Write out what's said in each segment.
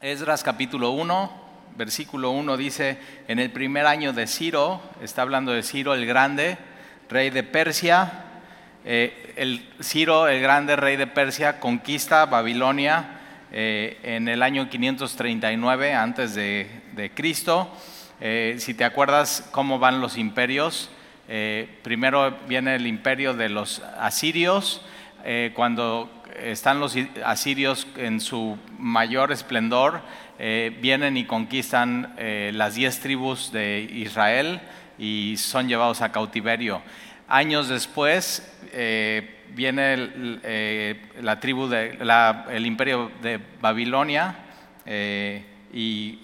Esdras capítulo 1, versículo 1 dice, en el primer año de Ciro, está hablando de Ciro el Grande, rey de Persia, eh, el Ciro el Grande, rey de Persia, conquista Babilonia eh, en el año 539 antes de, de Cristo. Eh, si te acuerdas cómo van los imperios, primero viene el imperio de los asirios, cuando están los asirios en su mayor esplendor, eh, vienen y conquistan eh, las diez tribus de Israel y son llevados a cautiverio. Años después eh, viene la tribu de, el imperio de Babilonia y,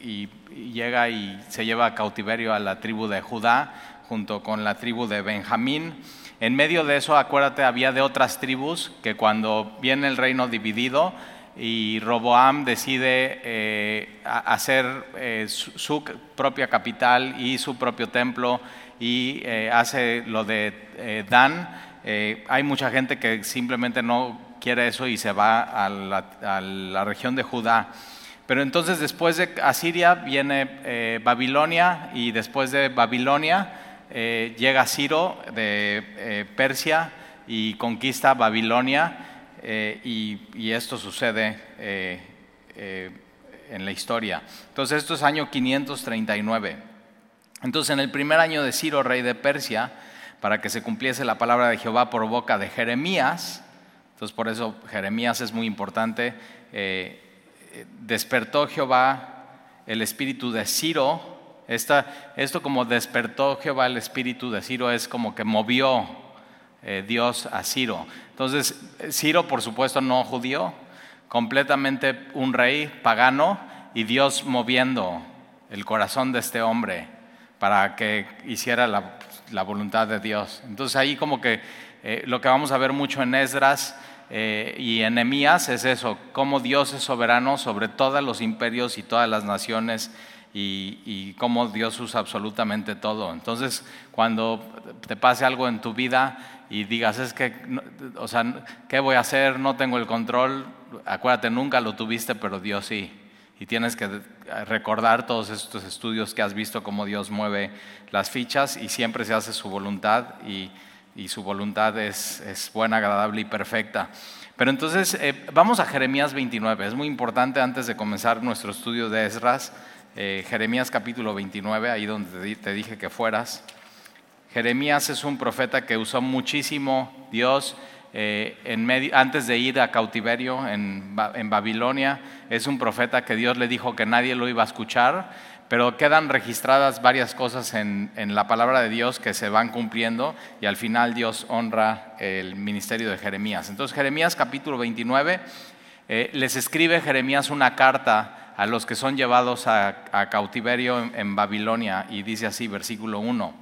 y llega y se lleva a cautiverio a la tribu de Judá junto con la tribu de Benjamín. En medio de eso, acuérdate, había de otras tribus que cuando viene el reino dividido y Roboam decide eh, hacer eh, su, propia capital y su propio templo y eh, hace lo de Dan, hay mucha gente que simplemente no quiere eso y se va a la, a la región de Judá. Pero entonces después de Asiria viene Babilonia y después de Babilonia eh, llega Ciro de eh, Persia y conquista Babilonia eh, y, esto sucede en la historia. Entonces esto es año 539. Entonces en el primer año de Ciro, rey de Persia, para que se cumpliese la palabra de Jehová por boca de Jeremías, entonces por eso Jeremías es muy importante, despertó Jehová el espíritu de Ciro, esto como despertó Jehová el espíritu de Ciro es como que movió eh, Dios a Ciro. Entonces, Ciro, por supuesto, no judío, completamente un rey pagano y Dios moviendo el corazón de este hombre para que hiciera la, voluntad de Dios. Entonces ahí como que eh, lo que vamos a ver mucho en Esdras eh, y en Emías es eso, cómo Dios es soberano sobre todos los imperios y todas las naciones y, cómo Dios usa absolutamente todo. Entonces, cuando te pase algo en tu vida y digas, es que, o sea, ¿qué voy a hacer? No tengo el control. Acuérdate, nunca lo tuviste, pero Dios sí. Y tienes que recordar todos estos estudios que has visto, cómo Dios mueve las fichas y siempre se hace su voluntad y, su voluntad es, buena, agradable y perfecta. Pero entonces, eh, vamos a Jeremías 29. Es muy importante antes de comenzar nuestro estudio de Esdras eh, Jeremías capítulo 29, ahí donde te dije que fueras. Jeremías es un profeta que usó muchísimo Dios eh, en antes de ir a cautiverio en, Babilonia. Es un profeta que Dios le dijo que nadie lo iba a escuchar, pero quedan registradas varias cosas en, la palabra de Dios que se van cumpliendo y al final Dios honra el ministerio de Jeremías. Entonces Jeremías capítulo 29 eh, les escribe Jeremías una carta a los que son llevados a, cautiverio en, Babilonia. Y dice así, versículo 1.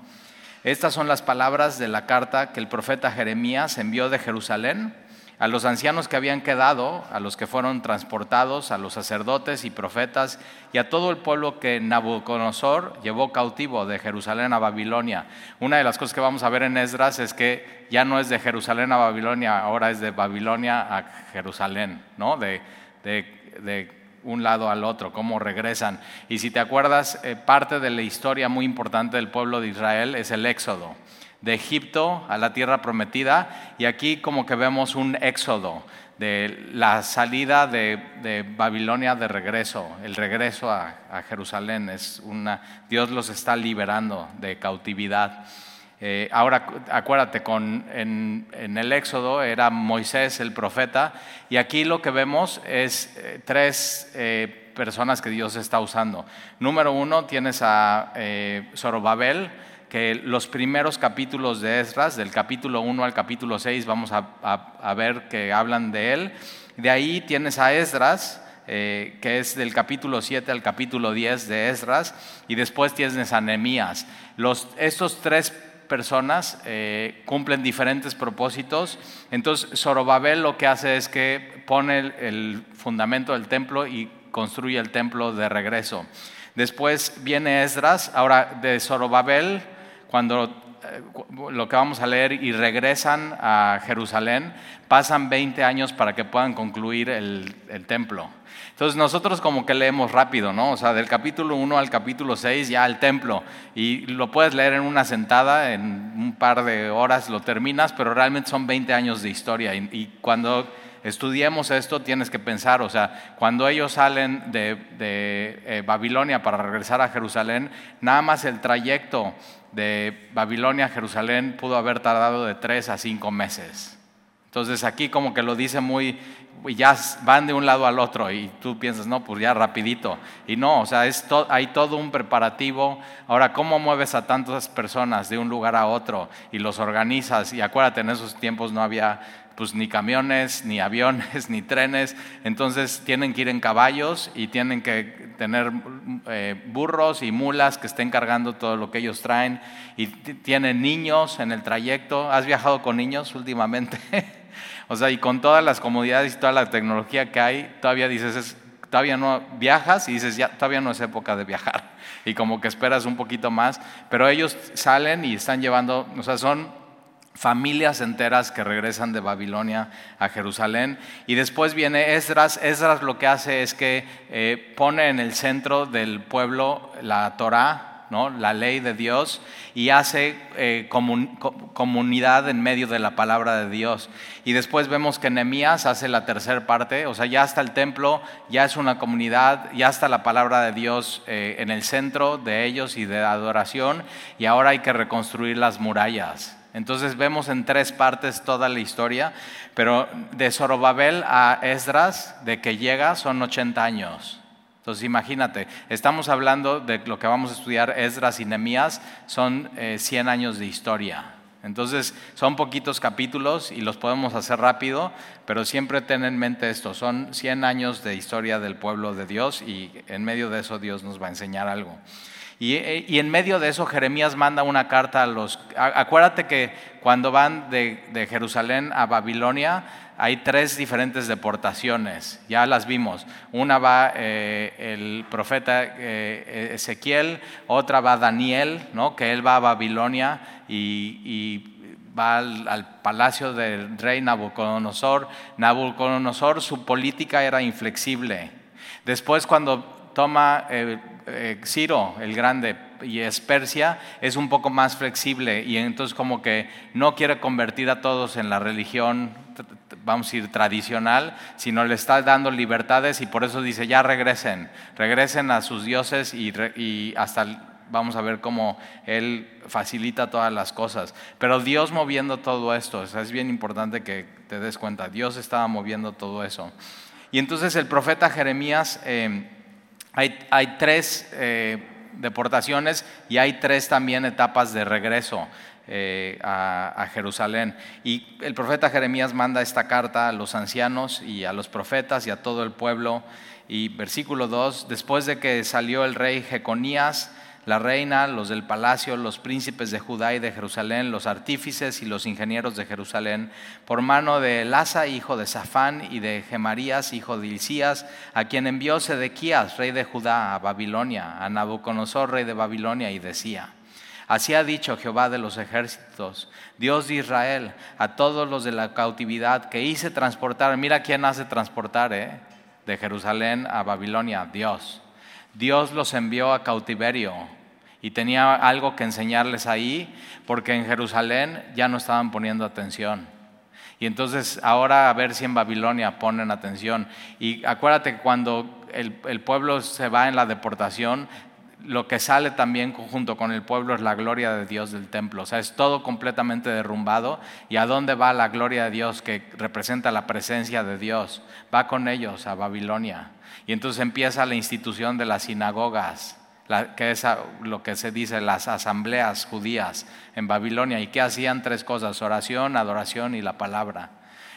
Estas son las palabras de la carta que el profeta Jeremías envió de Jerusalén a los ancianos que habían quedado, a los que fueron transportados, a los sacerdotes y profetas y a todo el pueblo que Nabucodonosor llevó cautivo de Jerusalén a Babilonia. Una de las cosas que vamos a ver en Esdras es que ya no es de Jerusalén a Babilonia, ahora es de Babilonia a Jerusalén, ¿no? De, de un lado al otro, cómo regresan. Y si te acuerdas, eh, parte de la historia muy importante del pueblo de Israel es el éxodo de Egipto a la tierra prometida y aquí como que vemos un éxodo de la salida de, Babilonia de regreso, el regreso a, a, Jerusalén. Es una, Dios los está liberando de cautividad. Eh, ahora acuérdate, con, en, el Éxodo era Moisés el profeta y aquí lo que vemos es eh, tres eh, personas que Dios está usando. Número uno, tienes a Zorobabel, que los primeros capítulos de Esdras, del capítulo 1 al capítulo 6, vamos a, ver que hablan de él. De ahí tienes a Esdras, que es del capítulo 7 al capítulo 10 de Esdras, y después tienes a Nehemías. Estos tres personas eh, cumplen diferentes propósitos. Entonces, Zorobabel lo que hace es que pone el, fundamento del templo y construye el templo de regreso. Después viene Esdras, ahora de Zorobabel cuando eh, lo que vamos a leer y regresan a Jerusalén, pasan 20 años para que puedan concluir el, el templo. Entonces nosotros como que leemos rápido, ¿no? O sea, del capítulo 1 al capítulo 6 ya al templo. Y lo puedes leer en una sentada, en un par de horas lo terminas, pero realmente son 20 años de historia. Y, cuando estudiemos esto tienes que pensar, o sea, cuando ellos salen de, eh, Babilonia para regresar a Jerusalén, nada más el trayecto de Babilonia a Jerusalén pudo haber tardado de 3 a 5 meses. Entonces aquí como que lo dice muy ya van de un lado al otro y tú piensas, no, pues ya rapidito. Y no, o sea, es hay todo un preparativo. Ahora, ¿cómo mueves a tantas personas de un lugar a otro y los organizas? Y acuérdate, en esos tiempos no había pues ni camiones, ni aviones, ni trenes, entonces tienen que ir en caballos y tienen que tener eh, burros y mulas que estén cargando todo lo que ellos traen y tienen niños en el trayecto. ¿Has viajado con niños últimamente? O sea, y con todas las comodidades y toda la tecnología que hay, todavía dices, todavía no viajas y dices, ya, todavía no es época de viajar. Y como que esperas un poquito más, pero ellos salen y están llevando, o sea, son familias enteras que regresan de Babilonia a Jerusalén. Y después viene Esdras. Esdras lo que hace es que eh, pone en el centro del pueblo la Torá, la ley de Dios, y hace eh, comunidad en medio de la palabra de Dios. Y después vemos que Nehemías hace la tercera parte, o sea, ya está el templo, ya es una comunidad, ya está la palabra de Dios eh, en el centro de ellos y de adoración, y ahora hay que reconstruir las murallas. Entonces vemos en tres partes toda la historia, pero de Zorobabel a Esdras, de que llega, son 80 años. Entonces imagínate, estamos hablando de lo que vamos a estudiar, Esdras y Nehemías, son 100 eh, años de historia. Entonces son poquitos capítulos y los podemos hacer rápido, pero siempre ten en mente esto, son 100 años de historia del pueblo de Dios y en medio de eso Dios nos va a enseñar algo. Y, eh, en medio de eso Jeremías manda una carta a los... Acuérdate que cuando van de Jerusalén a Babilonia, hay tres diferentes deportaciones, ya las vimos. Una va eh, el profeta eh, Ezequiel, otra va Daniel, ¿no? que él va a Babilonia y, va al, palacio del rey Nabucodonosor. Nabucodonosor, su política era inflexible. Después cuando toma eh, Ciro el Grande y es Persia, es un poco más flexible y entonces como que no quiere convertir a todos en la religión vamos a ir tradicional, sino le está dando libertades y por eso dice, ya regresen, regresen a sus dioses y, hasta vamos a ver cómo Él facilita todas las cosas. Pero Dios moviendo todo esto, es bien importante que te des cuenta, Dios estaba moviendo todo eso. Y entonces el profeta Jeremías, eh, hay, tres eh, deportaciones y hay tres también etapas de regreso. Eh, a, Jerusalén. Y el profeta Jeremías manda esta carta a los ancianos y a los profetas y a todo el pueblo. Y versículo 2, después de que salió el rey Jeconías, la reina, los del palacio, los príncipes de Judá y de Jerusalén, los artífices y los ingenieros de Jerusalén, por mano de Elasa, hijo de Safán, y de Gemarías, hijo de Hilcías, a quien envió Sedequías, rey de Judá, a Babilonia, a Nabucodonosor, rey de Babilonia, y decía, Así ha dicho Jehová de los ejércitos, Dios de Israel, a todos los de la cautividad que hice transportar. Mira quién hace transportar, ¿eh? De Jerusalén a Babilonia, Dios. Dios los envió a cautiverio y tenía algo que enseñarles ahí, porque en Jerusalén ya no estaban poniendo atención. Y entonces ahora a ver si en Babilonia ponen atención. Y acuérdate que cuando el, el, pueblo se va en la deportación, lo que sale también junto con el pueblo es la gloria de Dios del templo. O sea, es todo completamente derrumbado. ¿Y a dónde va la gloria de Dios que representa la presencia de Dios? Va con ellos a Babilonia. Y entonces empieza la institución de las sinagogas, que es lo que se dice las asambleas judías en Babilonia. ¿Y qué hacían? Tres cosas, oración, adoración y la palabra.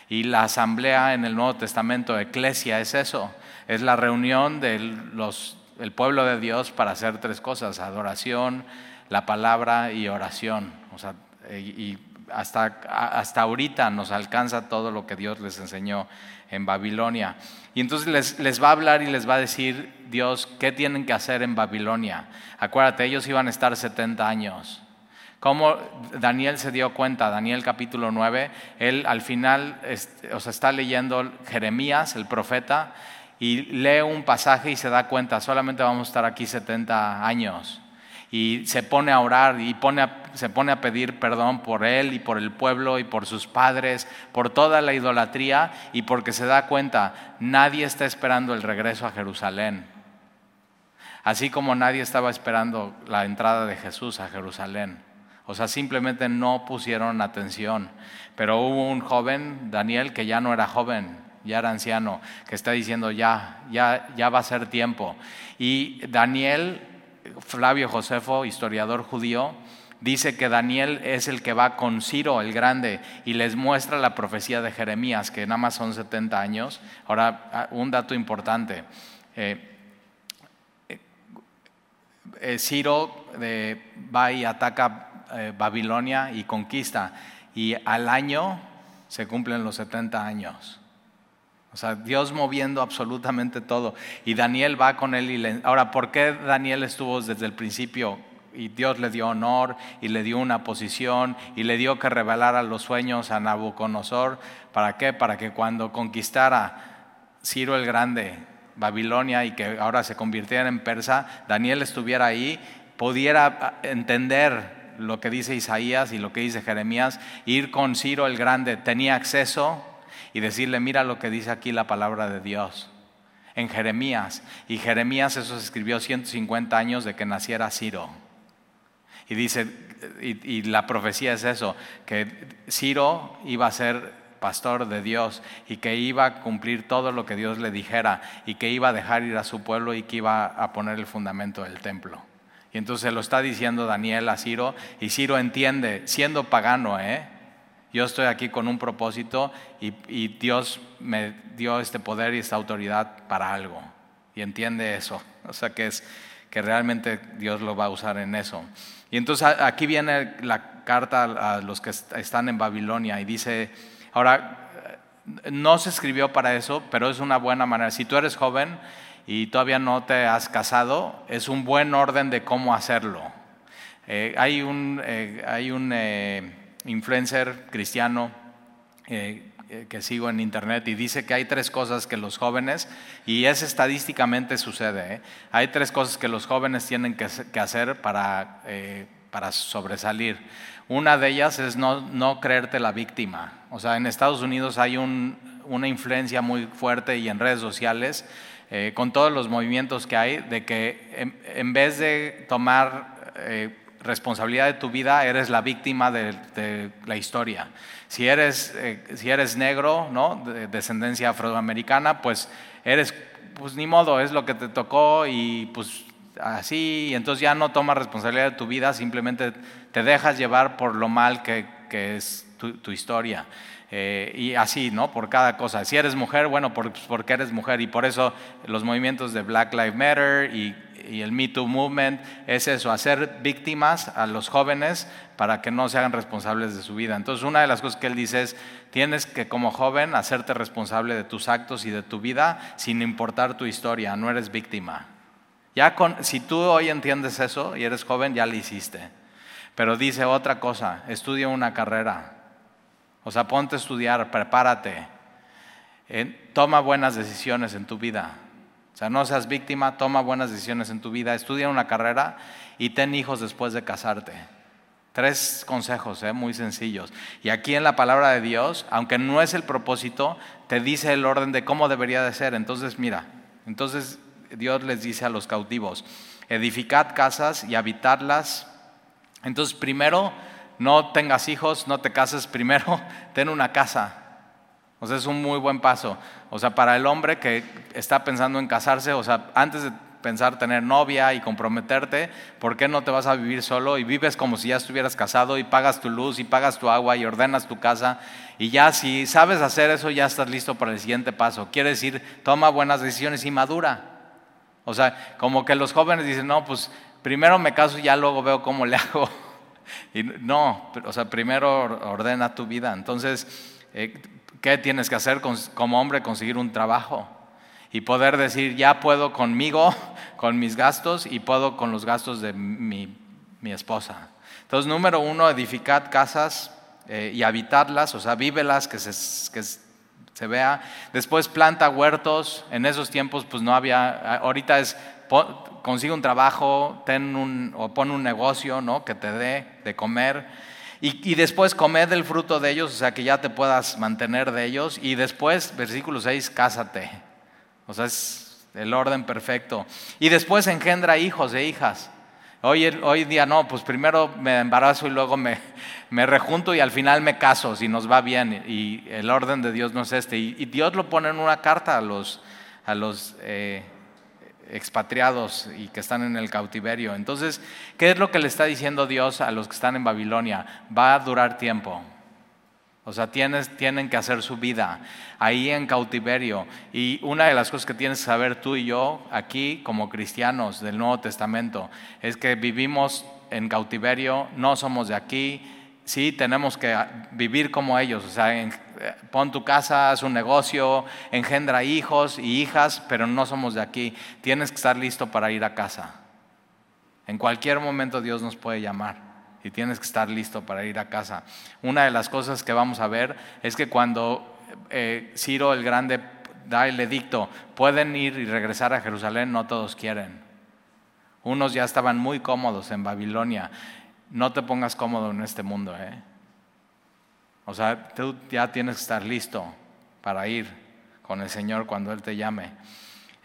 Y la asamblea en el Nuevo Testamento, eclesia, es eso. Es la reunión de los el pueblo de Dios para hacer tres cosas, adoración, la palabra y oración. O sea, y hasta, hasta ahorita nos alcanza todo lo que Dios les enseñó en Babilonia. Y entonces les, les, va a hablar y les va a decir Dios qué tienen que hacer en Babilonia. Acuérdate, ellos iban a estar 70 años. Cómo Daniel se dio cuenta, Daniel capítulo 9, él al final o sea, está leyendo Jeremías, el profeta, y lee un pasaje y se da cuenta, solamente vamos a estar aquí 70 años. Y se pone a orar y pone se pone a pedir perdón por él y por el pueblo y por sus padres, por toda la idolatría y porque se da cuenta, nadie está esperando el regreso a Jerusalén. Así como nadie estaba esperando la entrada de Jesús a Jerusalén. O sea, simplemente no pusieron atención. Pero hubo un joven, Daniel, que ya no era joven, ya era anciano, que está diciendo, ya, ya, ya va a ser tiempo. Y Daniel, Flavio Josefo, historiador judío, dice que Daniel es el que va con Ciro el Grande y les muestra la profecía de Jeremías, que nada más son 70 años. Ahora, ah, un dato importante. Eh, eh, Ciro va y ataca eh, Babilonia y conquista. Y al año se cumplen los 70 años. O sea, Dios moviendo absolutamente todo. Y Daniel va con él y le... Ahora, ¿por qué Daniel estuvo desde el principio? Y Dios le dio honor y le dio una posición y le dio que revelara los sueños a Nabucodonosor. ¿Para qué? Para que cuando conquistara Ciro el Grande Babilonia y que ahora se convirtiera en persa, Daniel estuviera ahí, pudiera entender lo que dice Isaías y lo que dice Jeremías, ir con Ciro el Grande, tenía acceso y decirle, mira lo que dice aquí la palabra de Dios. En Jeremías, y Jeremías eso se escribió 150 años de que naciera Ciro. Y dice, y, y la profecía es eso, que Ciro iba a ser pastor de Dios y que iba a cumplir todo lo que Dios le dijera y que iba a dejar ir a su pueblo y que iba a poner el fundamento del templo. Y entonces lo está diciendo Daniel a Ciro y Ciro entiende, siendo pagano, ¿eh? Yo estoy aquí con un propósito y, Dios me dio este poder y esta autoridad para algo. Y entiende eso. O sea que es que realmente Dios lo va a usar en eso. Y entonces aquí viene la carta a los que están en Babilonia y dice, ahora, no se escribió para eso, pero es una buena manera. Si tú eres joven, y todavía no te has casado, es un buen orden de cómo hacerlo. Eh, hay un, eh, hay un eh, influencer cristiano que sigo en internet y dice que hay tres cosas que los jóvenes, y es estadísticamente sucede, hay tres cosas que los jóvenes tienen que, hacer para, para sobresalir. Una de ellas es no, no creerte la víctima. O sea, en Estados Unidos hay un, una influencia muy fuerte y en redes sociales eh, con todos los movimientos que hay, de que en, vez de tomar eh, responsabilidad de tu vida, eres la víctima de, la historia. Si eres, eh, si eres negro, ¿no? de descendencia afroamericana, pues eres, pues ni modo, es lo que te tocó y pues así, entonces ya no tomas responsabilidad de tu vida, simplemente te dejas llevar por lo mal que, es tu historia. Eh, y así, ¿no? Por cada cosa. Si eres mujer, bueno, por, porque eres mujer. Y por eso los movimientos de Black Lives Matter y, el Me Too Movement es eso, hacer víctimas a los jóvenes para que no se hagan responsables de su vida. Entonces, una de las cosas que él dice es, tienes que como joven hacerte responsable de tus actos y de tu vida sin importar tu historia, no eres víctima. Ya si tú hoy entiendes eso y eres joven, ya lo hiciste. Pero dice otra cosa, estudia una carrera, o sea, ponte a estudiar, prepárate. Eh, toma buenas decisiones en tu vida. Sea, no seas víctima, toma buenas decisiones en tu vida. Estudia una carrera y ten hijos después de casarte. Tres consejos eh, muy sencillos. Y aquí en la palabra de Dios, aunque no es el propósito, te dice el orden de cómo debería de ser. Entonces, mira, entonces Dios les dice a los cautivos, edificad casas y habitadlas. Entonces, primero, no tengas hijos, no te cases primero, ten una casa. O sea, es un muy buen paso. O sea, para el hombre que está pensando en casarse, o sea, antes de pensar tener novia y comprometerte, ¿por qué no te vas a vivir solo y vives como si ya estuvieras casado y pagas tu luz y pagas tu agua y ordenas tu casa? Y ya si sabes hacer eso, ya estás listo para el siguiente paso. Quiere decir, toma buenas decisiones y madura. O sea, como que los jóvenes dicen, no, pues primero me caso y ya luego veo cómo le hago. Y no, o sea, primero ordena tu vida. Entonces, eh, ¿qué tienes que hacer como hombre? Conseguir un trabajo y poder decir, ya puedo conmigo, con mis gastos y puedo con los gastos de mi mi esposa. Entonces, número uno, edificad casas eh, y habitarlas, o sea, vívelas, que se, que se vea. Después planta huertos. En esos tiempos, pues no había, ahorita es, consigue un trabajo, ten un, o pon un negocio, ¿no? Que te dé de comer. Y, y, después comed del fruto de ellos, o sea, que ya te puedas mantener de ellos. Y después, versículo 6, cásate. O sea, es el orden perfecto. Y después engendra hijos e hijas. Hoy, hoy día no, pues primero me embarazo y luego me, me, rejunto y al final me caso si nos va bien. Y el orden de Dios no es este. Y, Dios lo pone en una carta a los, a los eh, expatriados y que están en el cautiverio. Entonces, ¿qué es lo que le está diciendo Dios a los que están en Babilonia? Va a durar tiempo. O sea, tienen que hacer su vida ahí en cautiverio. Y una de las cosas que tienes que saber tú y yo aquí como cristianos del Nuevo Testamento es que vivimos en cautiverio, no somos de aquí, sí tenemos que vivir como ellos. O sea, pon tu casa, haz un negocio, engendra hijos y hijas, pero no somos de aquí. Tienes que estar listo para ir a casa. En cualquier momento Dios nos puede llamar y tienes que estar listo para ir a casa. Una de las cosas que vamos a ver es que cuando eh, Ciro el Grande da el edicto, pueden ir y regresar a Jerusalén, no todos quieren. Unos ya estaban muy cómodos en Babilonia. No te pongas cómodo en este mundo. ¿eh? O sea, tú ya tienes que estar listo para ir con el Señor cuando Él te llame.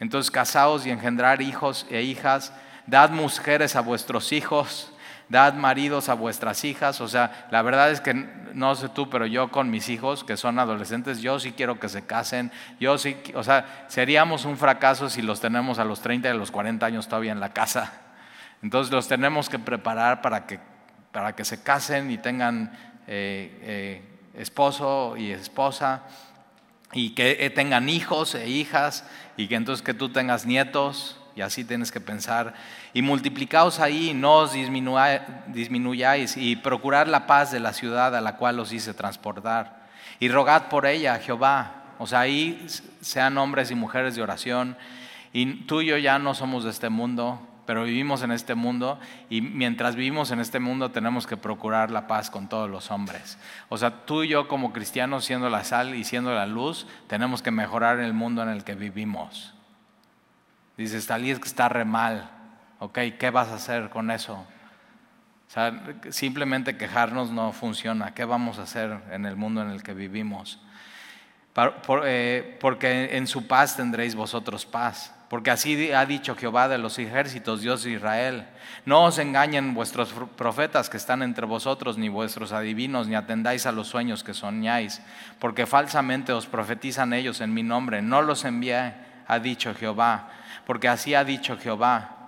Entonces, casaos y engendrar hijos e hijas, dad mujeres a vuestros hijos dad maridos a vuestras hijas. O sea, la verdad es que no sé tú, pero yo con mis hijos que son adolescentes, yo sí quiero que se casen. Yo sí, o sea, seríamos un fracaso si los tenemos a los 30 y a los 40 años todavía en la casa. Entonces los tenemos que preparar para que, para que se casen y tengan eh, eh, esposo y esposa y que tengan hijos e hijas y que entonces que tú tengas nietos y así tienes que pensar. Y multiplicaos ahí, no os disminuyáis, y procurad la paz de la ciudad a la cual os hice transportar. Y rogad por ella, Jehová. O sea, ahí sean hombres y mujeres de oración. Y tú y yo ya no somos de este mundo, pero vivimos en este mundo y mientras vivimos en este mundo tenemos que procurar la paz con todos los hombres. O sea, tú y yo como cristianos siendo la sal y siendo la luz, tenemos que mejorar el mundo en el que vivimos. Dices, Talí es que está re mal. Ok, ¿qué vas a hacer con eso? Simplemente quejarnos no funciona. ¿Qué vamos a hacer en el mundo en el que vivimos? Eh, porque en su paz tendréis vosotros paz. Porque así ha dicho Jehová de los ejércitos, Dios de Israel. No os engañen vuestros profetas que están entre vosotros, ni vuestros adivinos, ni atendáis a los sueños que soñáis, porque falsamente os profetizan ellos en mi nombre. No los envié, ha dicho Jehová porque así ha dicho Jehová.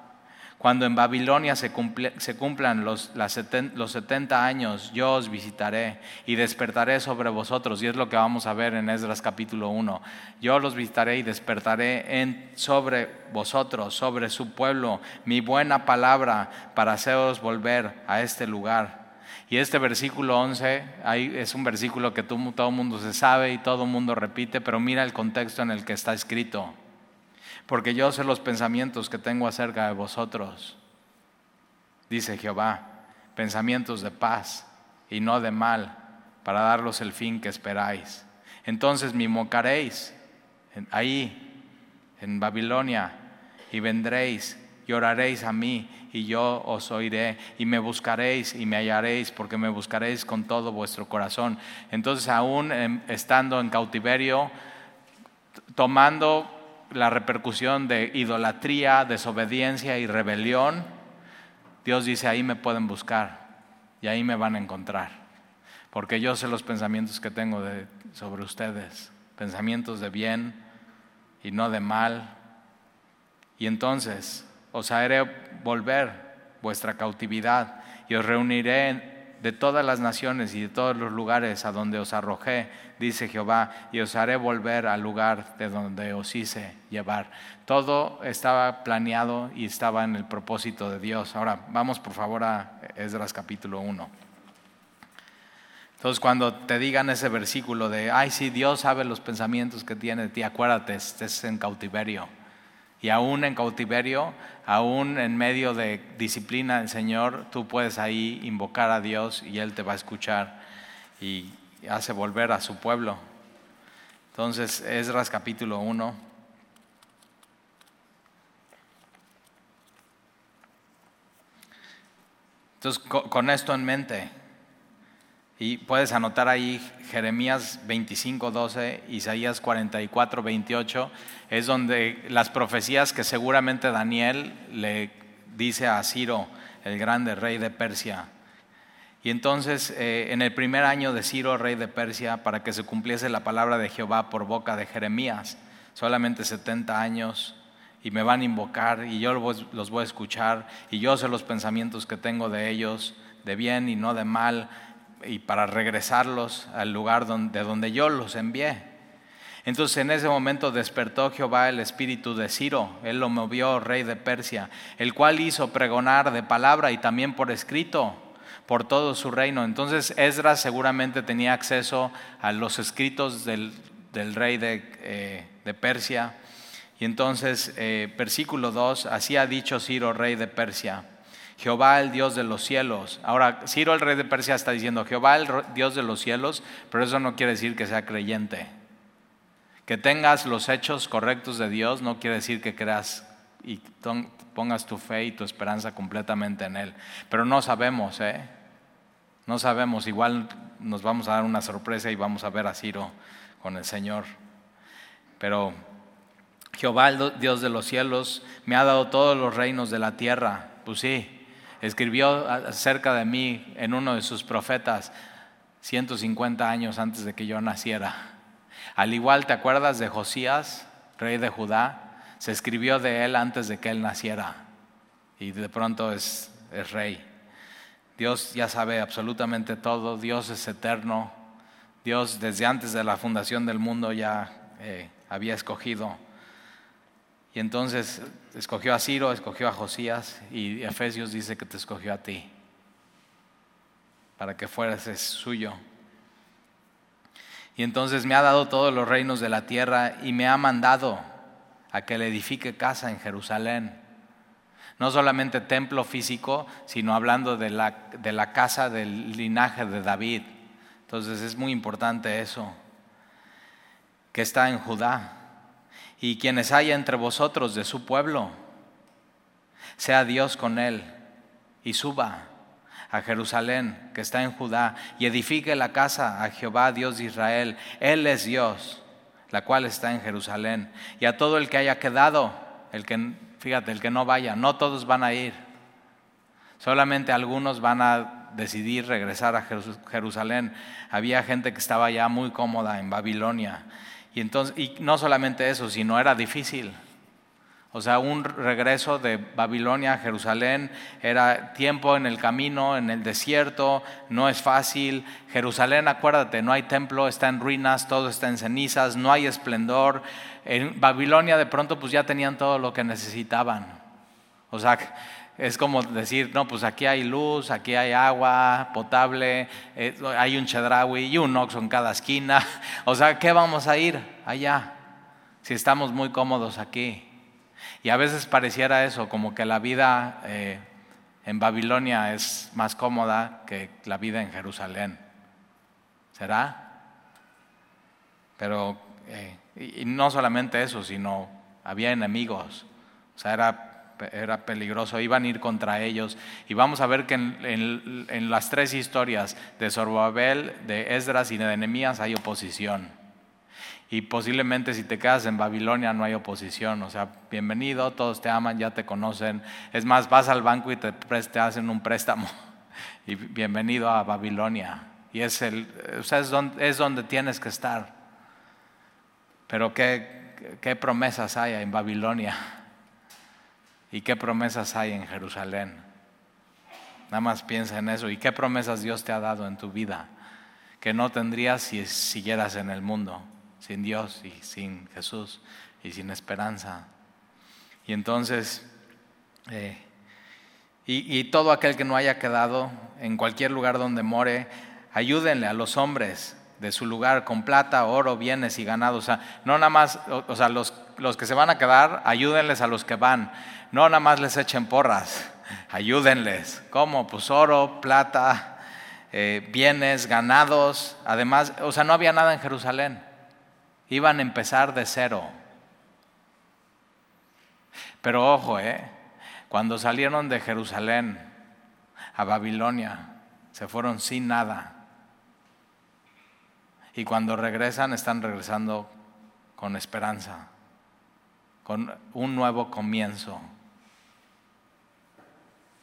Cuando en Babilonia se, cumplan los, los 70 años, yo os visitaré y despertaré sobre vosotros. Y es lo que vamos a ver en Esdras capítulo 1. Yo los visitaré y despertaré en, sobre vosotros, sobre su pueblo, mi buena palabra para haceros volver a este lugar. Y este versículo 11 es un versículo que todo el mundo se sabe y todo el mundo repite, pero mira el contexto en el que está escrito porque yo sé los pensamientos que tengo acerca de vosotros, dice Jehová, pensamientos de paz y no de mal, para daros el fin que esperáis. Entonces me invocaréis ahí, en Babilonia, y vendréis y oraréis a mí, y yo os oiré, y me buscaréis y me hallaréis, porque me buscaréis con todo vuestro corazón. Entonces, aún estando en cautiverio, tomando la repercusión de idolatría, desobediencia y rebelión, Dios dice, ahí me pueden buscar y ahí me van a encontrar. Porque yo sé los pensamientos que tengo sobre ustedes, pensamientos de bien y no de mal. Y entonces os haré volver vuestra cautividad y os reuniré de todas las naciones y de todos los lugares a donde os arrojé, dice Jehová, y os haré volver al lugar de donde os hice llevar. Todo estaba planeado y estaba en el propósito de Dios. Ahora, vamos por favor a Esdras capítulo 1. Entonces, cuando te digan ese versículo de, ay, sí, Dios sabe los pensamientos que tiene de ti, acuérdate, estés en cautiverio. Y aún en cautiverio, aún en medio de disciplina del Señor, tú puedes ahí invocar a Dios y Él te va a escuchar y hace volver a su pueblo. Entonces, Esdras capítulo 1. Entonces, con esto en mente, y puedes anotar ahí Jeremías 25, 12, Isaías 44, 28, es donde las profecías que seguramente Daniel le dice a Ciro, el grande rey de Persia. Y entonces, eh, en el primer año de Ciro, rey de Persia, para que se cumpliese la palabra de Jehová por boca de Jeremías, solamente 70 años, y me van a invocar, y yo los voy a escuchar, y yo sé los pensamientos que tengo de ellos, de bien y no de mal y para regresarlos al lugar de donde yo los envié. Entonces en ese momento despertó Jehová el espíritu de Ciro, él lo movió, rey de Persia, el cual hizo pregonar de palabra y también por escrito por todo su reino. Entonces Esdras seguramente tenía acceso a los escritos del, rey eh, de, Persia. Y entonces, eh, versículo 2, así ha dicho Ciro, rey de Persia. Jehová el Dios de los cielos. Ahora, Ciro el rey de Persia está diciendo Jehová el Dios de los cielos, pero eso no quiere decir que sea creyente. Que tengas los hechos correctos de Dios no quiere decir que creas y pongas tu fe y tu esperanza completamente en Él. Pero no sabemos, ¿eh? No sabemos, igual nos vamos a dar una sorpresa y vamos a ver a Ciro con el Señor. Pero Jehová, el Dios de los cielos, me ha dado todos los reinos de la tierra. Pues sí, escribió acerca de mí en uno de sus profetas 150 años antes de que yo naciera. Al igual, ¿te acuerdas de Josías, rey de Judá? Se escribió de él antes de que él naciera y de pronto es, rey. Dios ya sabe absolutamente todo, Dios es eterno, Dios desde antes de la fundación del mundo ya eh, había escogido y entonces escogió a Ciro, escogió a Josías y Efesios dice que te escogió a ti para que fueras suyo. Y entonces me ha dado todos los reinos de la tierra y me ha mandado a que le edifique casa en Jerusalén. No solamente templo físico, sino hablando de la, de la casa del linaje de David. Entonces es muy importante eso, que está en Judá y quienes haya entre vosotros de su pueblo, sea Dios con él y suba a Jerusalén, que está en Judá, y edifique la casa a Jehová, Dios de Israel. Él es Dios, la cual está en Jerusalén. Y a todo el que haya quedado, el que, fíjate, el que no vaya, no todos van a ir. Solamente algunos van a decidir regresar a Jerusalén. Había gente que estaba ya muy cómoda en Babilonia y, entonces, y no solamente eso, sino era difícil. O sea, un regreso de Babilonia a Jerusalén era tiempo en el camino, en el desierto, no es fácil. Jerusalén, acuérdate, no hay templo, está en ruinas, todo está en cenizas, no hay esplendor. En Babilonia de pronto pues ya tenían todo lo que necesitaban. O sea, es como decir, no, pues aquí hay luz, aquí hay agua potable, eh, hay un chedraui y un oxo en cada esquina. O sea, ¿qué vamos a ir allá si estamos muy cómodos aquí? Y a veces pareciera eso, como que la vida eh, en Babilonia es más cómoda que la vida en Jerusalén. ¿Será? Pero, eh, no solamente eso, sino había enemigos. O sea, era era peligroso, iban a ir contra ellos. Y vamos a ver que en, las tres historias de Zorobabel, de Esdras y de Nehemías hay oposición. Y posiblemente si te quedas en Babilonia no hay oposición. O sea, bienvenido, todos te aman, ya te conocen. Es más, vas al banco y te, te hacen un préstamo. Y bienvenido a Babilonia. Y es, el, es, donde, es donde tienes que estar. Pero ¿qué, qué promesas hay en Babilonia? ¿Y qué promesas hay en Jerusalén? Nada más piensa en eso. ¿Y qué promesas Dios te ha dado en tu vida que no tendrías si siguieras en el mundo, sin Dios y sin Jesús y sin esperanza? Y entonces, eh, y, todo aquel que no haya quedado en cualquier lugar donde more, ayúdenle a los hombres de su lugar con plata, oro, bienes y ganado. O sea, no nada más, o, sea, los, los que se van a quedar, ayúdenles a los que van. No nada más les echen porras, ayúdenles. ¿Cómo? Pues oro, plata, eh, bienes, ganados. Además, o sea, no había nada en Jerusalén. Iban a empezar de cero. Pero ojo, ¿eh? cuando salieron de Jerusalén a Babilonia, se fueron sin nada. Y cuando regresan, están regresando con esperanza, con un nuevo comienzo.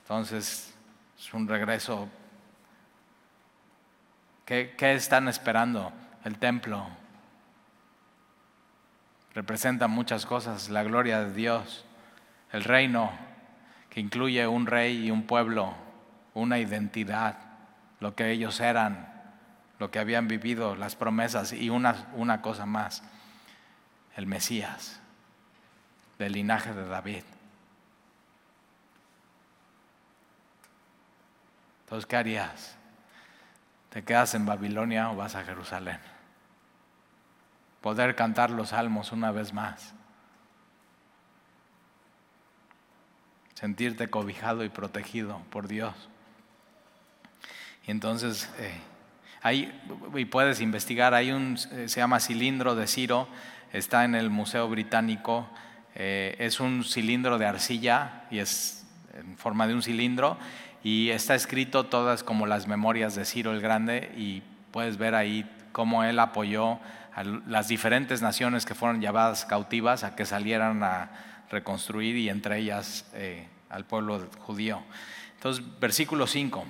Entonces, es un regreso. ¿Qué, están esperando? El templo. Representa muchas cosas, la gloria de Dios, el reino, que incluye un rey y un pueblo, una identidad, lo que ellos eran, lo que habían vivido, las promesas y una, una cosa más, el Mesías, del linaje de David. Entonces, ¿qué harías? ¿Te quedas en Babilonia o vas a Jerusalén? Poder cantar los salmos una vez más. Sentirte cobijado y protegido por Dios. Y entonces, eh, ahí, y puedes investigar, hay un, eh, se llama cilindro de Ciro, está en el Museo Británico, eh, es un cilindro de arcilla y es en forma de un cilindro y está escrito todas como las memorias de Ciro el Grande y puedes ver ahí cómo él apoyó a las diferentes naciones que fueron llevadas cautivas a que salieran a reconstruir y entre ellas eh, al pueblo judío. Entonces, versículo 5.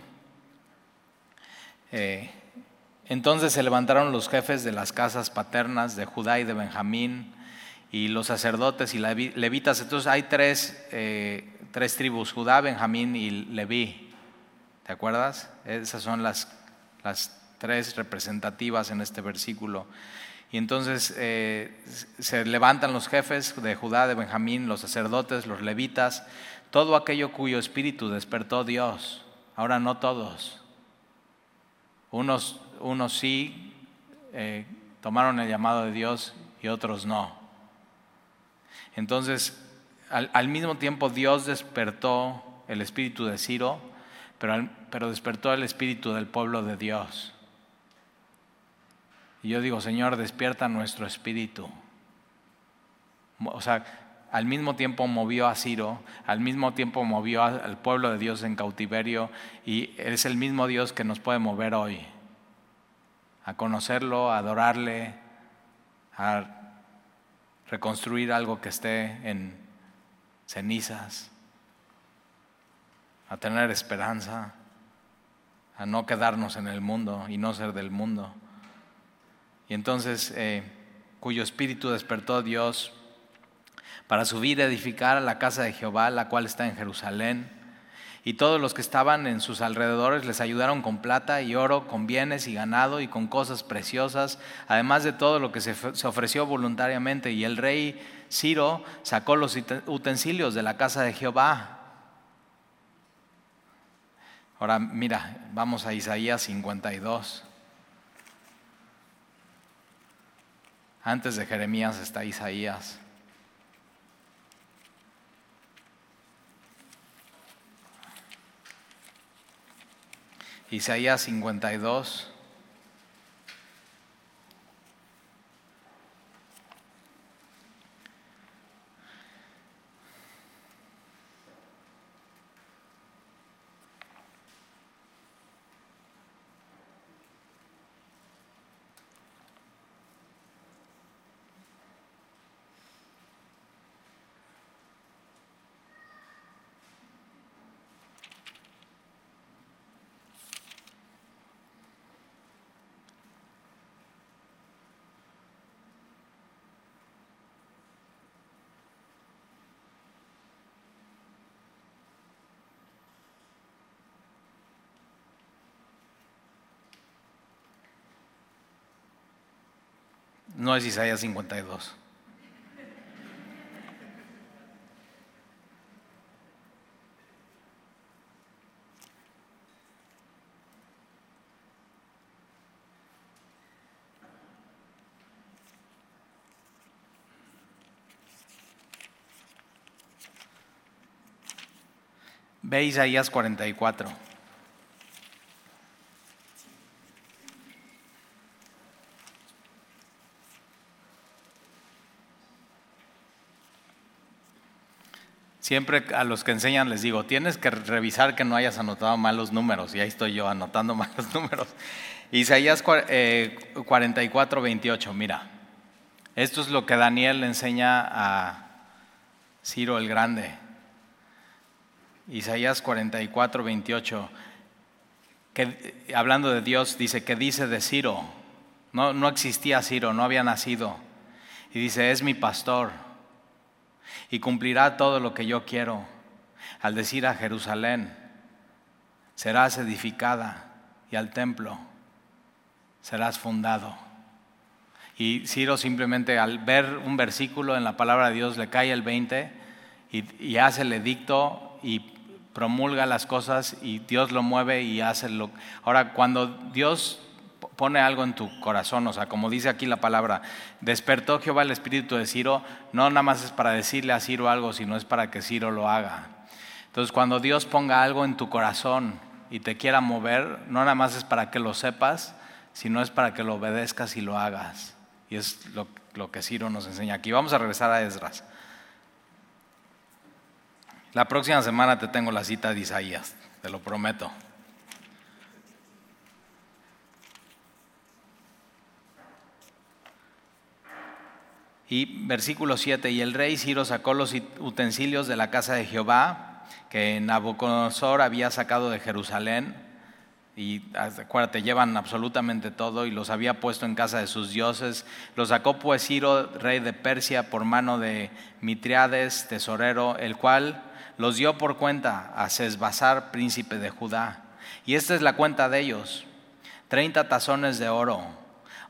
Eh, entonces se levantaron los jefes de las casas paternas de Judá y de Benjamín y los sacerdotes y levitas. Entonces hay tres, eh, tres tribus, Judá, Benjamín y Leví. ¿Te acuerdas? Esas son las, las tres representativas en este versículo. Y entonces eh, se levantan los jefes de Judá, de Benjamín, los sacerdotes, los levitas, todo aquello cuyo espíritu despertó Dios. Ahora no todos. Unos, unos sí eh, tomaron el llamado de Dios y otros no. Entonces, al, al mismo tiempo Dios despertó el espíritu de Ciro pero, despertó el espíritu del pueblo de Dios. Y yo digo, Señor, despierta nuestro espíritu. O sea, al mismo tiempo movió a Ciro, al mismo tiempo movió al pueblo de Dios en cautiverio y es el mismo Dios que nos puede mover hoy. A conocerlo, a adorarle, a reconstruir algo que esté en cenizas a tener esperanza, a no quedarnos en el mundo y no ser del mundo. Y entonces, eh, cuyo espíritu despertó Dios para subir a edificar a la casa de Jehová, la cual está en Jerusalén. Y todos los que estaban en sus alrededores les ayudaron con plata y oro, con bienes y ganado y con cosas preciosas, además de todo lo que se, se ofreció voluntariamente. Y el rey Ciro sacó los utensilios de la casa de Jehová Ahora mira, vamos a Isaías 52. Antes de Jeremías está Isaías. Isaías 52. No es Isaías 52. Ve Isaías 44. Siempre a los que enseñan les digo, tienes que revisar que no hayas anotado mal los números. Y ahí estoy yo anotando mal los números. Isaías 44, 28, eh, mira. Esto es lo que Daniel le enseña a Ciro el Grande. Isaías 44, 28, que, hablando de Dios, dice que dice de Ciro, no, no existía Ciro, no había nacido. Y dice, es mi pastor y cumplirá todo lo que yo quiero. Al decir a Jerusalén, serás edificada y al templo serás fundado. Y Ciro simplemente al ver un versículo en la palabra de Dios le cae el 20 y, hace el edicto y promulga las cosas y Dios lo mueve y hace lo. Ahora, cuando Dios pone algo en tu corazón, o sea, como dice aquí la palabra, despertó Jehová el espíritu de Ciro, no nada más es para decirle a Ciro algo, sino es para que Ciro lo haga. Entonces, cuando Dios ponga algo en tu corazón y te quiera mover, no nada más es para que lo sepas, sino es para que lo obedezcas y lo hagas. Y es lo, que Ciro nos enseña aquí. Vamos a regresar a Esdras. La próxima semana te tengo la cita de Isaías, te lo prometo. Y versículo 7, y el rey Ciro sacó los utensilios de la casa de Jehová, que Nabucodonosor había sacado de Jerusalén, y acuérdate, llevan absolutamente todo, y los había puesto en casa de sus dioses. Los sacó pues Ciro, rey de Persia, por mano de Mitriades, tesorero, el cual los dio por cuenta a Sesbazar, príncipe de Judá. Y esta es la cuenta de ellos, 30 tazones de oro.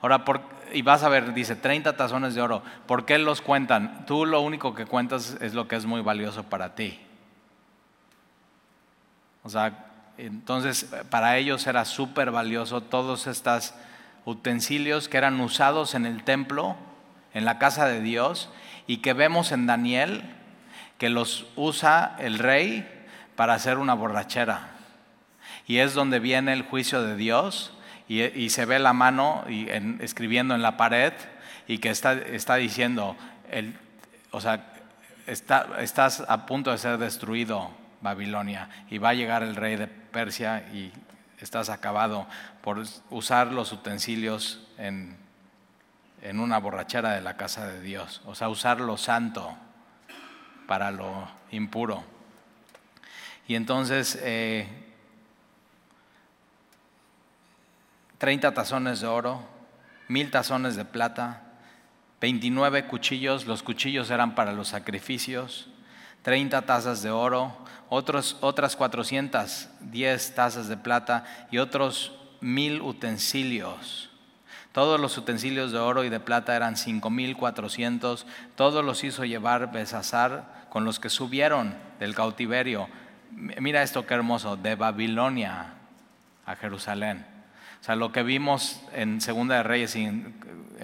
Ahora, por, y vas a ver, dice 30 tazones de oro. ¿Por qué los cuentan? Tú lo único que cuentas es lo que es muy valioso para ti. O sea, entonces para ellos era súper valioso todos estos utensilios que eran usados en el templo, en la casa de Dios, y que vemos en Daniel que los usa el rey para hacer una borrachera. Y es donde viene el juicio de Dios y, se ve la mano escribiendo en la pared y que está, está diciendo, el, o sea, está, estás a punto de ser destruido Babilonia y va a llegar el rey de Persia y estás acabado por usar los utensilios en, en una borrachera de la casa de Dios, o sea, usar lo santo para lo impuro. Y entonces eh, 30 tazones de oro, mil tazones de plata, 29 cuchillos, los cuchillos eran para los sacrificios, 30 tazas de oro, otros, otras 410 tazas de plata y otros mil utensilios. Todos los utensilios de oro y de plata eran 5400. Todos los hizo llevar Besasar con los que subieron del cautiverio. Mira esto qué hermoso, de Babilonia a Jerusalén. O sea, lo que vimos en Segunda de Reyes y en,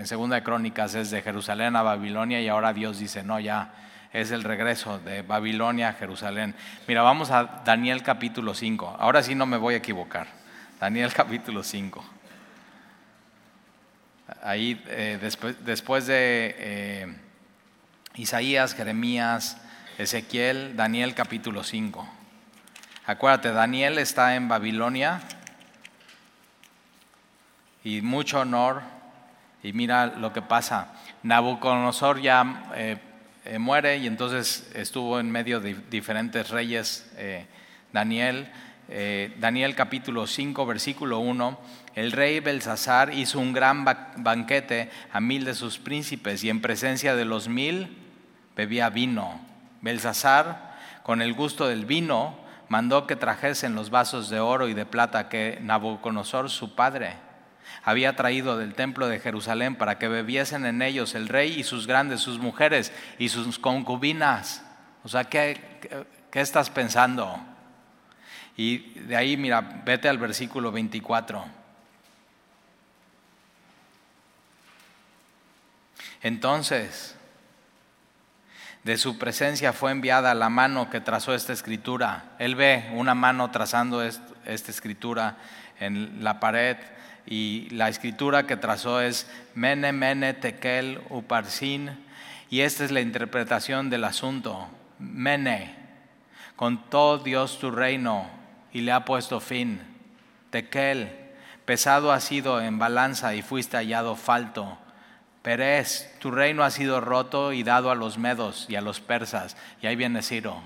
Segunda de Crónicas es de Jerusalén a Babilonia y ahora Dios dice, no, ya es el regreso de Babilonia a Jerusalén. Mira, vamos a Daniel capítulo 5. Ahora sí no me voy a equivocar. Daniel capítulo 5. Ahí eh, después, de eh, Isaías, Jeremías, Ezequiel, Daniel capítulo 5. Acuérdate, Daniel está en Babilonia y mucho honor. Y mira lo que pasa. Nabucodonosor ya eh, eh, muere y entonces estuvo en medio de diferentes reyes. Eh, Daniel, Daniel capítulo 5, versículo 1. El rey Belsasar hizo un gran banquete a mil de sus príncipes y en presencia de los mil bebía vino. Belsasar, con el gusto del vino, mandó que trajesen los vasos de oro y de plata que Nabucodonosor, su padre, había traído del templo de Jerusalén para que bebiesen en ellos el rey y sus grandes, sus mujeres y sus concubinas. O sea, ¿qué, estás pensando? Y de ahí, mira, vete al versículo 24. Entonces, De su presencia fue enviada la mano que trazó esta escritura. Él ve una mano trazando esta escritura en la pared y la escritura que trazó es Mene, Mene, Tekel, Uparsin. Y esta es la interpretación del asunto. Mene, contó Dios tu reino y le ha puesto fin. Tekel, pesado ha sido en balanza y fuiste hallado falto. Perez, tu reino ha sido roto y dado a los medos y a los persas. Y ahí viene Ciro.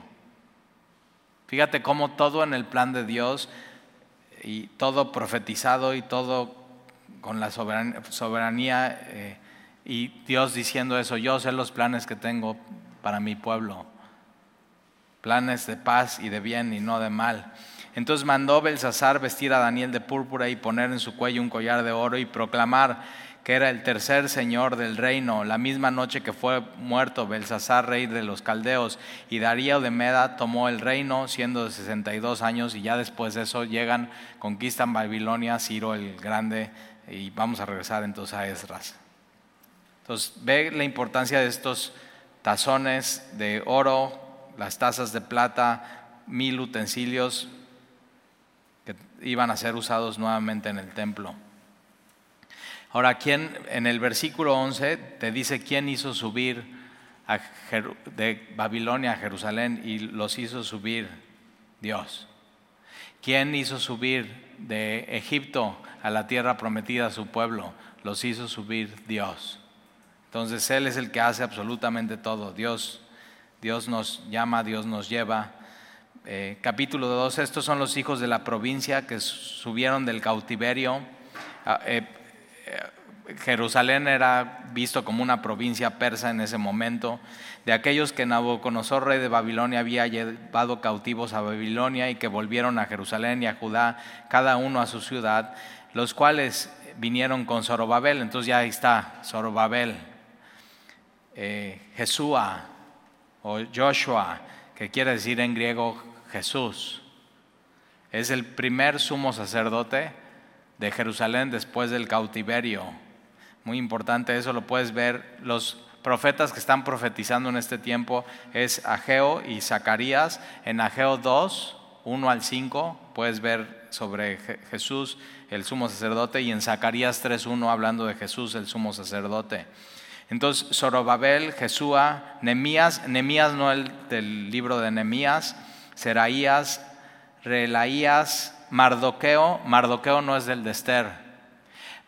Fíjate cómo todo en el plan de Dios y todo profetizado y todo con la soberanía, eh, y Dios diciendo eso, yo sé los planes que tengo para mi pueblo, planes de paz y de bien y no de mal. Entonces mandó Belsasar vestir a Daniel de púrpura y poner en su cuello un collar de oro y proclamar que era el tercer señor del reino, la misma noche que fue muerto Belsasar, rey de los caldeos, y Darío de Meda tomó el reino siendo de 62 años, y ya después de eso llegan, conquistan Babilonia, Ciro el Grande, y vamos a regresar entonces a Esdras. Entonces, ve la importancia de estos tazones de oro, las tazas de plata, mil utensilios iban a ser usados nuevamente en el templo. Ahora, ¿quién, en el versículo 11 te dice quién hizo subir de Babilonia a Jerusalén y los hizo subir Dios. ¿Quién hizo subir de Egipto a la tierra prometida a su pueblo? Los hizo subir Dios. Entonces Él es el que hace absolutamente todo. Dios, Dios nos llama, Dios nos lleva. Eh, capítulo 2, estos son los hijos de la provincia que subieron del cautiverio. Ah, eh, Jerusalén era visto como una provincia persa en ese momento, de aquellos que Nabucodonosor, rey de Babilonia, había llevado cautivos a Babilonia y que volvieron a Jerusalén y a Judá, cada uno a su ciudad, los cuales vinieron con Zorobabel. Entonces ya ahí está Zorobabel, eh, Jesúa o Joshua, que quiere decir en griego Jesús. Es el primer sumo sacerdote de Jerusalén después del cautiverio. Muy importante, eso lo puedes ver. Los profetas que están profetizando en este tiempo es Ageo y Zacarías. En Ageo 2, 1 al 5, puedes ver sobre Jesús, el sumo sacerdote, y en Zacarías 3.1 hablando de Jesús, el sumo sacerdote. Entonces, Zorobabel, Jesúa, Nemías, Nemías no el del libro de Nemías, Seraías, Relaías, Mardoqueo, Mardoqueo no es del de Esther,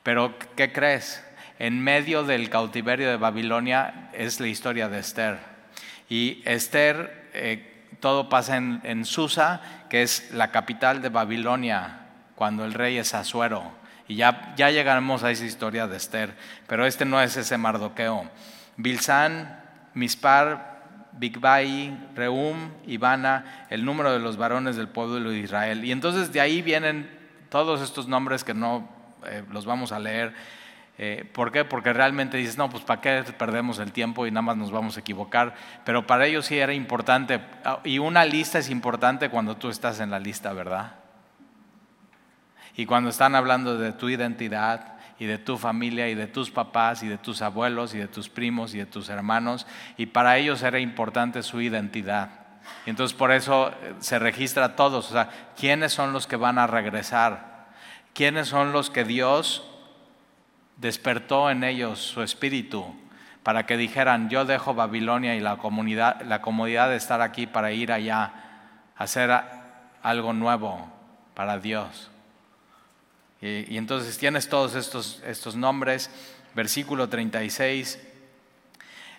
pero ¿qué crees? en medio del cautiverio de Babilonia es la historia de Esther. Y Esther, eh, todo pasa en, Susa, que es la capital de Babilonia, cuando el rey es Asuero. Y ya, ya llegaremos a esa historia de Esther, pero este no es ese Mardoqueo. Bilsán, Mispar, Bigbai, Reum, Ivana, el número de los varones del pueblo de Israel. Y entonces de ahí vienen todos estos nombres que no eh, los vamos a leer eh, ¿Por qué? Porque realmente dices, no, pues ¿para qué perdemos el tiempo y nada más nos vamos a equivocar? Pero para ellos sí era importante. Ah, y una lista es importante cuando tú estás en la lista, ¿verdad? Y cuando están hablando de tu identidad y de tu familia y de tus papás y de tus abuelos y de tus primos y de tus hermanos, y para ellos era importante su identidad. Y entonces por eso eh, se registra a todos, o sea, ¿quiénes son los que van a regresar? ¿Quiénes son los que Dios despertó en ellos su espíritu para que dijeran, yo dejo Babilonia y la, comunidad, la comodidad de estar aquí para ir allá a hacer algo nuevo para Dios. Y, entonces tienes todos estos, estos nombres, versículo 36.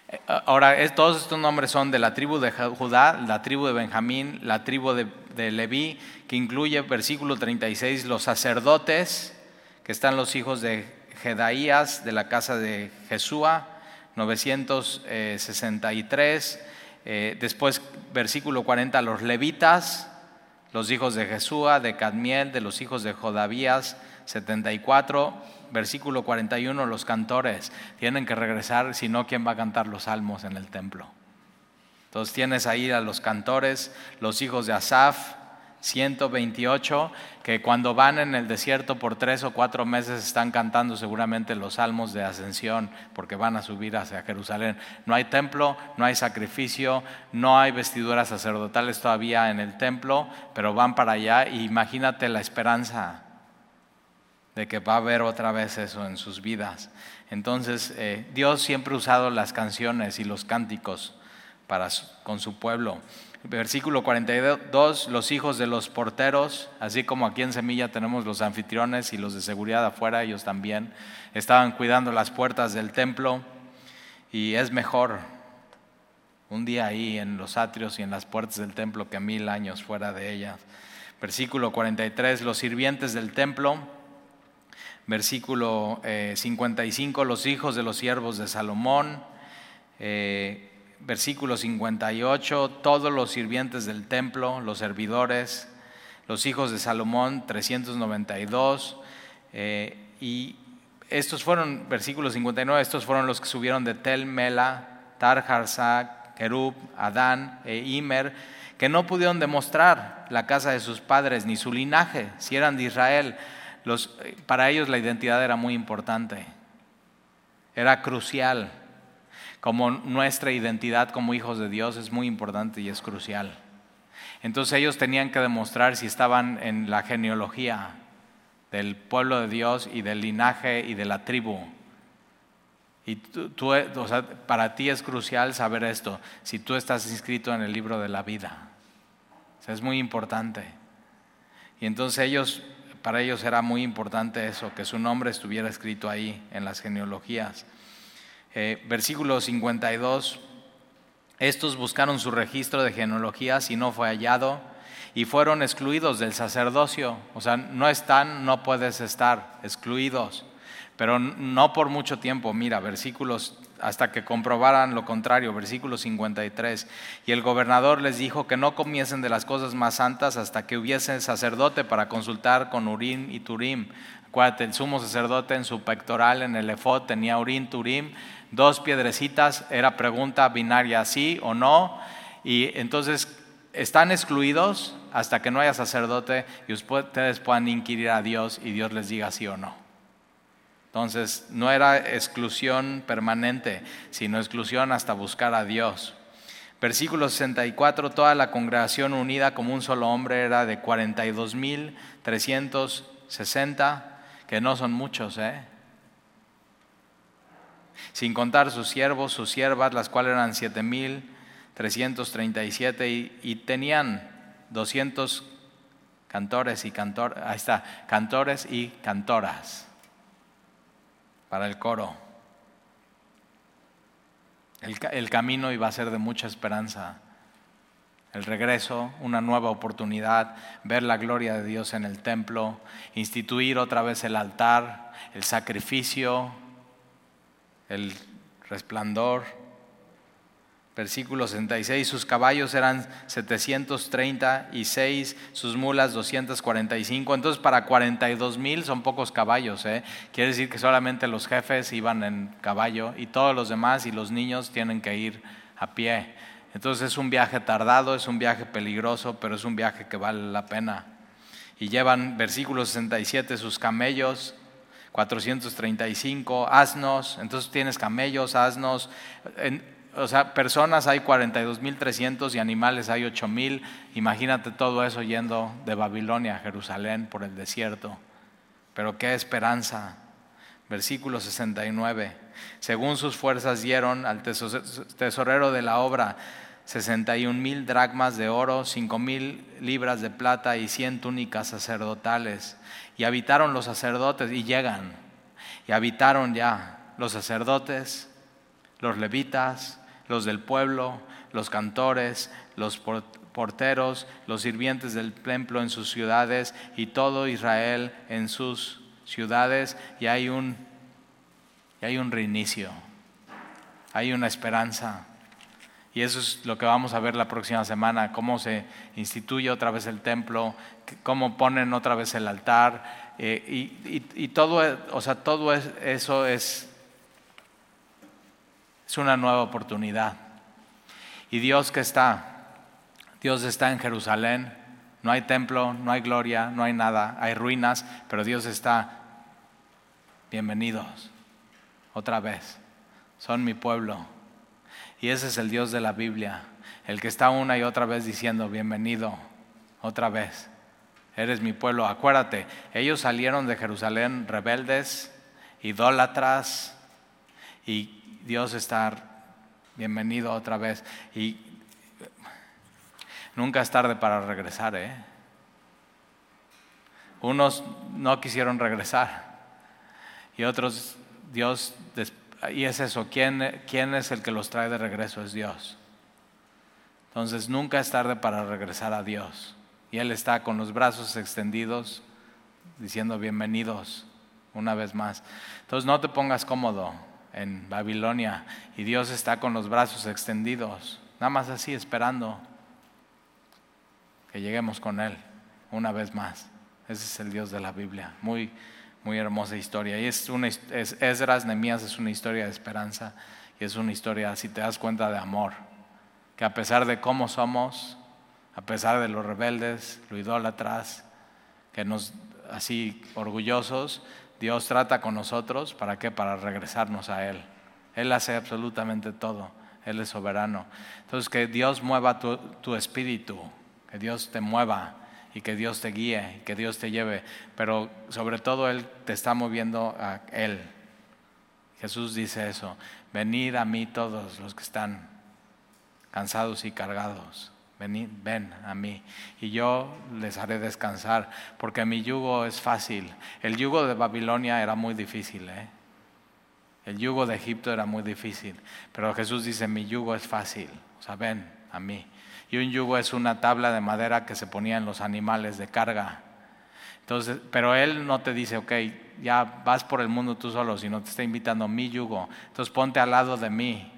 Eh, ahora, todos estos nombres son de la tribu de Judá, la tribu de Benjamín, la tribu de, de Leví, que incluye, versículo 36, los sacerdotes, que están los hijos de Jedaías de la casa de Jesúa, 963. Eh, después, versículo 40, los levitas, los hijos de Jesúa, de Cadmiel, de los hijos de Jodavías, 74. Versículo 41, los cantores tienen que regresar, si no, ¿quién va a cantar los salmos en el templo? Entonces tienes ahí a los cantores, los hijos de Asaf, 128, que cuando van en el desierto por tres o cuatro meses están cantando seguramente los salmos de ascensión, porque van a subir hacia Jerusalén. No hay templo, no hay sacrificio, no hay vestiduras sacerdotales todavía en el templo, pero van para allá y imagínate la esperanza de que va a haber otra vez eso en sus vidas. Entonces, eh, Dios siempre ha usado las canciones y los cánticos para, con su pueblo. Versículo 42, los hijos de los porteros, así como aquí en Semilla tenemos los anfitriones y los de seguridad afuera, ellos también estaban cuidando las puertas del templo. Y es mejor un día ahí en los atrios y en las puertas del templo que mil años fuera de ellas. Versículo 43, los sirvientes del templo. Versículo 55, eh, los hijos de los siervos de Salomón, eh, versículo 58, todos los sirvientes del templo, los servidores, los hijos de Salomón, 392, eh, y estos fueron, versículo 59, estos fueron los que subieron de Tel Mela, Tarjarsa, Kerub, Adán e Imer, que no pudieron demostrar la casa de sus padres ni su linaje, si eran de Israel para ellos la identidad era muy importante, era crucial. Como nuestra identidad como hijos de Dios es muy importante y es crucial. Entonces ellos tenían que demostrar si estaban en la genealogía del pueblo de Dios y del linaje y de la tribu. Y tú, para ti es crucial saber esto, si tú estás inscrito en el libro de la vida. es muy importante. Y entonces ellos para ellos era muy importante eso, que su nombre estuviera escrito ahí en las genealogías. Eh, versículo 52, estos buscaron su registro de genealogías y no fue hallado y fueron excluidos del sacerdocio. O sea, no están, no puedes estar, excluidos. Pero no por mucho tiempo, mira, versículos hasta que comprobaran lo contrario, versículo 53. Y el gobernador les dijo que no comiesen de las cosas más santas hasta que hubiese sacerdote para consultar con Urim y Turim. Acuérdate, el sumo sacerdote en su pectoral, en el efod, tenía Urim, Turim, dos piedrecitas, era pregunta binaria, sí o no. Y entonces están excluidos hasta que no haya sacerdote y ustedes puedan inquirir a Dios y Dios les diga sí o no. Entonces, no era exclusión permanente, sino exclusión hasta buscar a Dios. Versículo 64, toda la congregación unida como un solo hombre era de 42.360, que no son muchos, ¿eh? sin contar sus siervos, sus siervas, las cuales eran 7.337 y, y tenían 200 cantores y cantor, ahí está, cantores y cantoras para el coro. El, camino iba a ser de mucha esperanza. El regreso, una nueva oportunidad, ver la gloria de Dios en el templo, instituir otra vez el altar, el sacrificio, el resplandor Versículo 66, sus caballos eran 736, sus mulas 245. Entonces para 42 mil son pocos caballos. ¿eh? Quiere decir que solamente los jefes iban en caballo y todos los demás y los niños tienen que ir a pie. Entonces es un viaje tardado, es un viaje peligroso, pero es un viaje que vale la pena. Y llevan, versículo 67, sus camellos 435, asnos, entonces tienes camellos, asnos. O sea, personas hay 42.300 y animales hay 8.000. Imagínate todo eso yendo de Babilonia a Jerusalén por el desierto. Pero qué esperanza. Versículo 69. Según sus fuerzas dieron al tesorero de la obra 61 mil dracmas de oro, 5 mil libras de plata y 100 túnicas sacerdotales. Y habitaron los sacerdotes y llegan. Y habitaron ya los sacerdotes, los levitas, los del pueblo, los cantores, los porteros, los sirvientes del templo en sus ciudades y todo Israel en sus ciudades y hay un, y hay un reinicio, hay una esperanza. Y eso es lo que vamos a ver la próxima semana, cómo se instituye otra vez el templo, cómo ponen otra vez el altar. Eh, y, y, todo, o sea, todo eso es es una nueva oportunidad. Y Dios que está, Dios está en Jerusalén, No hay templo, no hay gloria, no hay nada, hay ruinas, pero Dios está, bienvenidos, otra vez, son mi pueblo. Y ese es el Dios de la Biblia, el que está una y otra vez diciendo, bienvenido, otra vez, eres mi pueblo. Acuérdate, ellos salieron de Jerusalén rebeldes, idólatras, y Dios está bienvenido otra vez. Y nunca es tarde para regresar, ¿eh? Unos no quisieron regresar y otros, Dios, y es eso, ¿quién, ¿quién es el que los trae de regreso? Es Dios. Entonces nunca es tarde para regresar a Dios. Y Él está con los brazos extendidos diciendo bienvenidos una vez más. Entonces no te pongas cómodo en Babilonia y Dios está con los brazos extendidos, nada más así esperando que lleguemos con Él una vez más. Ese es el Dios de la Biblia. Muy, muy hermosa historia. Y es una, es, Esdras, Nemías es una historia de esperanza y es una historia, si te das cuenta, de amor. Que a pesar de cómo somos, a pesar de los rebeldes, lo idólatras, que nos así orgullosos, Dios trata con nosotros, ¿para qué? Para regresarnos a Él. Él hace absolutamente todo, Él es soberano. Entonces, que Dios mueva tu, espíritu, que Dios te mueva y que Dios te guíe, que Dios te lleve, pero sobre todo Él te está moviendo a Él. Jesús dice eso, venid a mí todos los que están cansados y cargados ven a mí y yo les haré descansar, porque mi yugo es fácil. El yugo de Babilonia era muy difícil, ¿eh? el yugo de Egipto era muy difícil, pero Jesús dice, mi yugo es fácil, o sea, ven a mí. Y un yugo es una tabla de madera que se ponía en los animales de carga. Entonces, pero Él no te dice, ok, ya vas por el mundo tú solo, sino te está invitando mi yugo. Entonces ponte al lado de mí.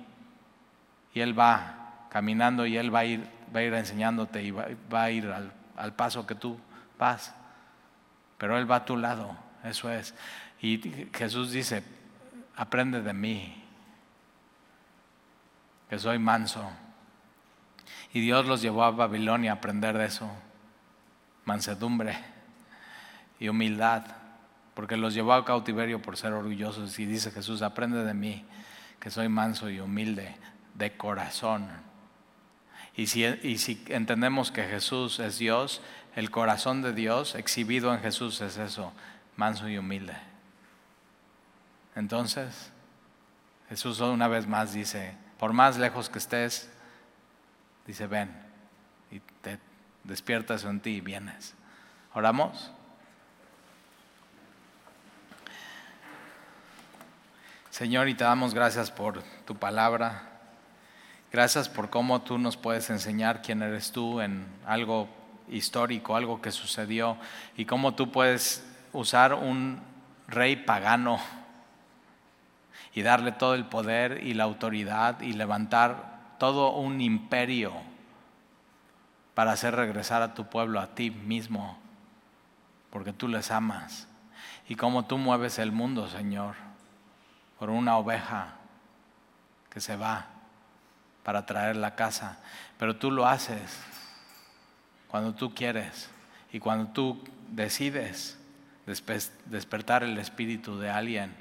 Y Él va caminando y Él va a ir va a ir enseñándote y va, a ir al, paso que tú vas. Pero Él va a tu lado, eso es. Y Jesús dice, aprende de mí, que soy manso. Y Dios los llevó a Babilonia a aprender de eso, mansedumbre y humildad, porque los llevó a cautiverio por ser orgullosos. Y dice Jesús, aprende de mí, que soy manso y humilde de corazón y si, entendemos que Jesús es Dios, el corazón de Dios exhibido en Jesús es eso, manso y humilde. Entonces, Jesús una vez más dice, por más lejos que estés, dice, ven y te despiertas en ti y vienes. ¿Oramos? Señor, y te damos gracias por tu palabra. Gracias por cómo tú nos puedes enseñar quién eres tú en algo histórico, algo que sucedió, y cómo tú puedes usar un rey pagano y darle todo el poder y la autoridad y levantar todo un imperio para hacer regresar a tu pueblo a ti mismo, porque tú les amas. Y cómo tú mueves el mundo, Señor, por una oveja que se va para traer la casa, pero tú lo haces cuando tú quieres y cuando tú decides despertar el espíritu de alguien.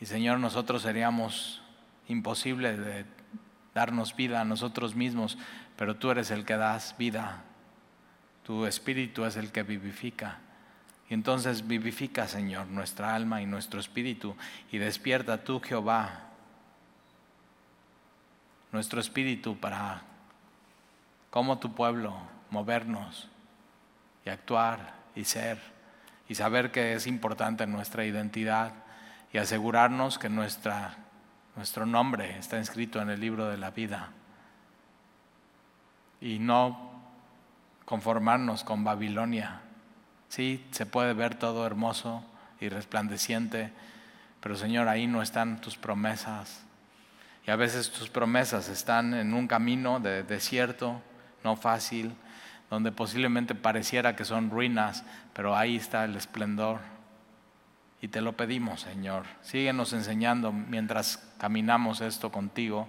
Y Señor, nosotros seríamos imposible de darnos vida a nosotros mismos, pero tú eres el que das vida. Tu espíritu es el que vivifica. Y entonces vivifica, Señor, nuestra alma y nuestro espíritu y despierta tú, Jehová, nuestro espíritu para, como tu pueblo, movernos y actuar y ser y saber que es importante nuestra identidad y asegurarnos que nuestra, nuestro nombre está inscrito en el libro de la vida y no conformarnos con Babilonia. Sí, se puede ver todo hermoso y resplandeciente, pero Señor, ahí no están tus promesas y a veces tus promesas están en un camino de desierto, no fácil, donde posiblemente pareciera que son ruinas, pero ahí está el esplendor. Y te lo pedimos, Señor. Síguenos enseñando mientras caminamos esto contigo.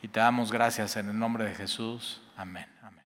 Y te damos gracias en el nombre de Jesús. Amén.